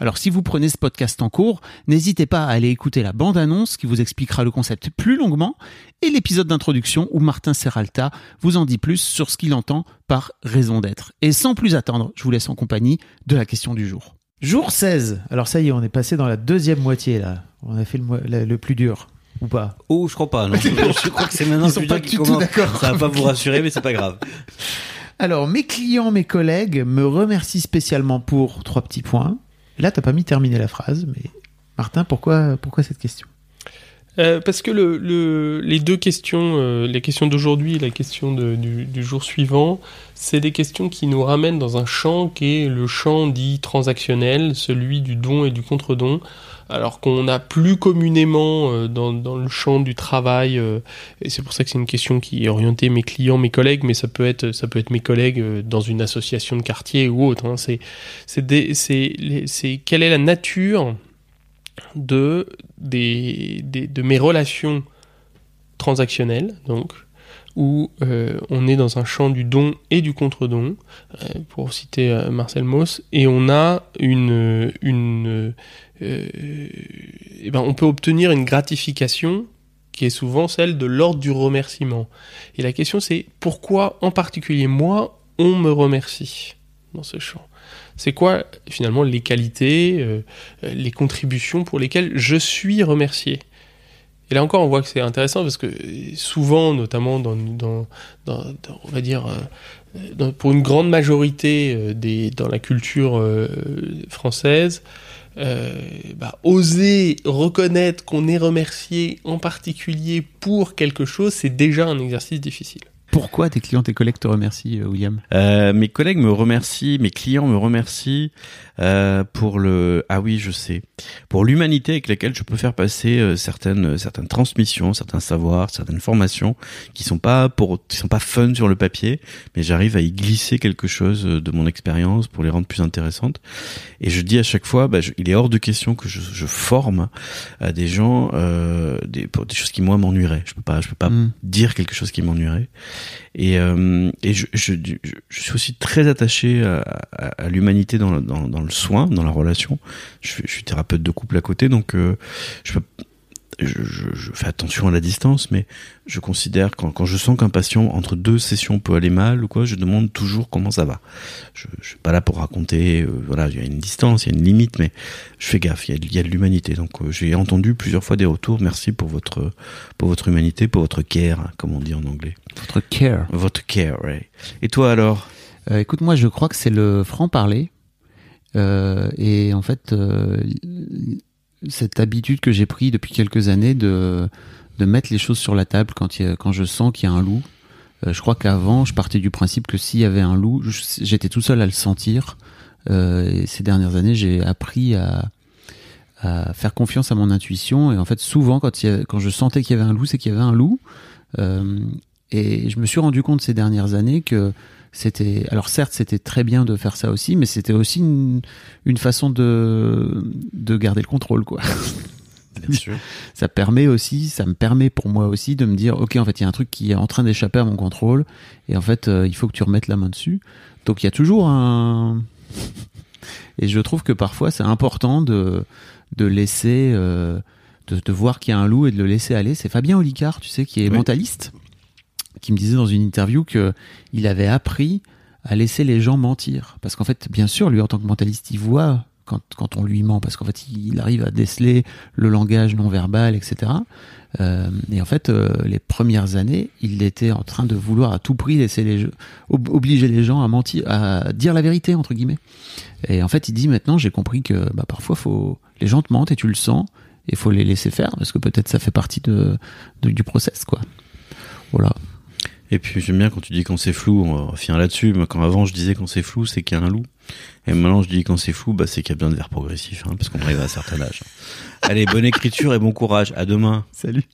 Alors si vous prenez ce podcast en cours, n'hésitez pas à aller écouter la bande-annonce qui vous expliquera le concept plus longuement et l'épisode d'introduction où Martin Serralta vous en dit plus sur ce qu'il entend par raison d'être. Et sans plus attendre, je vous laisse en compagnie de la question du jour. Jour 16. Alors ça y est, on est passé dans la deuxième moitié là. On a fait le, mo- le- le plus dur. Ou pas? Oh, je crois pas. Non. je crois que c'est maintenant Ils le sont plus pas dur qui du tout commence. d'accord. Ça va pas vous rassurer, mais c'est pas grave. Alors, mes clients, mes collègues me remercient spécialement pour trois petits points. Là, t'as pas mis terminer la phrase, mais Martin, pourquoi, pourquoi cette question? Euh, parce que le, le- les deux questions, euh, les questions d'aujourd'hui et la question de- du, du jour suivant, c'est des questions qui nous ramènent dans un champ qui est le champ dit transactionnel, celui du don et du contre-don, alors qu'on a plus communément euh, dans, dans le champ du travail, euh, et c'est pour ça que c'est une question qui est orientée mes clients, mes collègues, mais ça peut être, ça peut être mes collègues euh, dans une association de quartier ou autre. hein. c'est, c'est, quelle est la nature de, mes relations transactionnelles, donc, où euh, on est dans un champ du don et du contre-don, euh, pour citer euh, Marcel Mauss, et on a une... eh ben, on peut obtenir une gratification qui est souvent celle de l'ordre du remerciement. Et la question c'est pourquoi en particulier moi, on me remercie dans ce champ? C'est quoi finalement les qualités, euh, les contributions pour lesquelles je suis remercié? Et là encore, on voit que c'est intéressant parce que souvent, notamment dans, on va dire, euh, pour une grande majorité euh, des, dans la culture française, bah, oser reconnaître qu'on est remercié en particulier pour quelque chose, c'est déjà un exercice difficile. Pourquoi tes clients, tes collègues te remercient, euh, William? Euh, mes collègues me remercient, mes clients me remercient euh, pour le ah oui je sais pour l'humanité avec laquelle je peux faire passer euh, certaines certaines transmissions, certains savoirs, certaines formations qui sont pas pour qui sont pas fun sur le papier, mais j'arrive à y glisser quelque chose euh, de mon expérience pour les rendre plus intéressantes. Et je dis à chaque fois, bah, je- il est hors de question que je, je forme à des gens euh, des, pour des choses qui moi m'ennuieraient. Je peux pas je peux pas Mm. dire quelque chose qui m'ennuierait. Et, euh, je, suis aussi très attaché à, l'humanité dans, le- soin, dans la relation. Je, suis- je suis thérapeute de couple à côté, donc euh, je, peux, je, je, je fais attention à la distance, mais je considère quand, quand je sens qu'un patient entre deux sessions peut aller mal ou quoi, je demande toujours comment ça va. Je, je suis pas là pour raconter, euh, voilà, il y a une distance, il y a une limite, mais je fais gaffe, il y a, il y a de l'humanité. Donc euh, j'ai entendu plusieurs fois des retours. Merci pour votre pour votre humanité, pour votre care, hein, comme on dit en anglais. Votre care. Votre care, ouais. Et toi alors? Euh, écoute, moi, je crois que c'est le franc-parler. Euh, et en fait, euh, cette habitude que j'ai pris depuis quelques années de, de mettre les choses sur la table quand, il a- quand je sens qu'il y a un loup. Euh, je crois qu'avant, je partais du principe que s'il y avait un loup, j'étais tout seul à le sentir. Euh, et ces dernières années, j'ai appris à, à faire confiance à mon intuition. Et en fait, souvent, quand, a- quand je sentais qu'il y avait un loup, c'est qu'il y avait un loup. Euh, et je me suis rendu compte ces dernières années que c'était alors certes c'était très bien de faire ça aussi mais c'était aussi une, une façon de de garder le contrôle quoi Bien sûr. ça permet aussi ça me permet pour moi aussi de me dire ok en fait il y a un truc qui est en train d'échapper à mon contrôle et en fait euh, il faut que tu remettes la main dessus donc il y a toujours un et je trouve que parfois c'est important de de laisser euh, de, de voir qu'il y a un loup et de le laisser aller c'est Fabien Olicard tu sais qui est Oui. mentaliste qui me disait dans une interview que il avait appris à laisser les gens mentir parce qu'en fait bien sûr lui en tant que mentaliste il voit quand, quand on lui ment, parce qu'en fait, il arrive à déceler le langage non verbal, etc. Euh, et en fait, euh, les premières années, il était en train de vouloir à tout prix laisser les jeux, ob- obliger les gens à mentir, à dire la vérité entre guillemets. Et en fait, il dit maintenant, j'ai compris que bah, parfois, faut les gens te mentent et tu le sens, et faut les laisser faire parce que peut-être ça fait partie de- du process, quoi. Voilà. Et puis j'aime bien quand tu dis quand c'est flou, on finir là-dessus. Moi, quand avant je disais quand c'est flou, c'est qu'il y a un loup. Et maintenant je dis quand c'est flou, bah, c'est qu'il y a besoin de vers progressif, hein, parce qu'on arrive à un certain âge. Allez, bonne écriture et bon courage. À demain. Salut.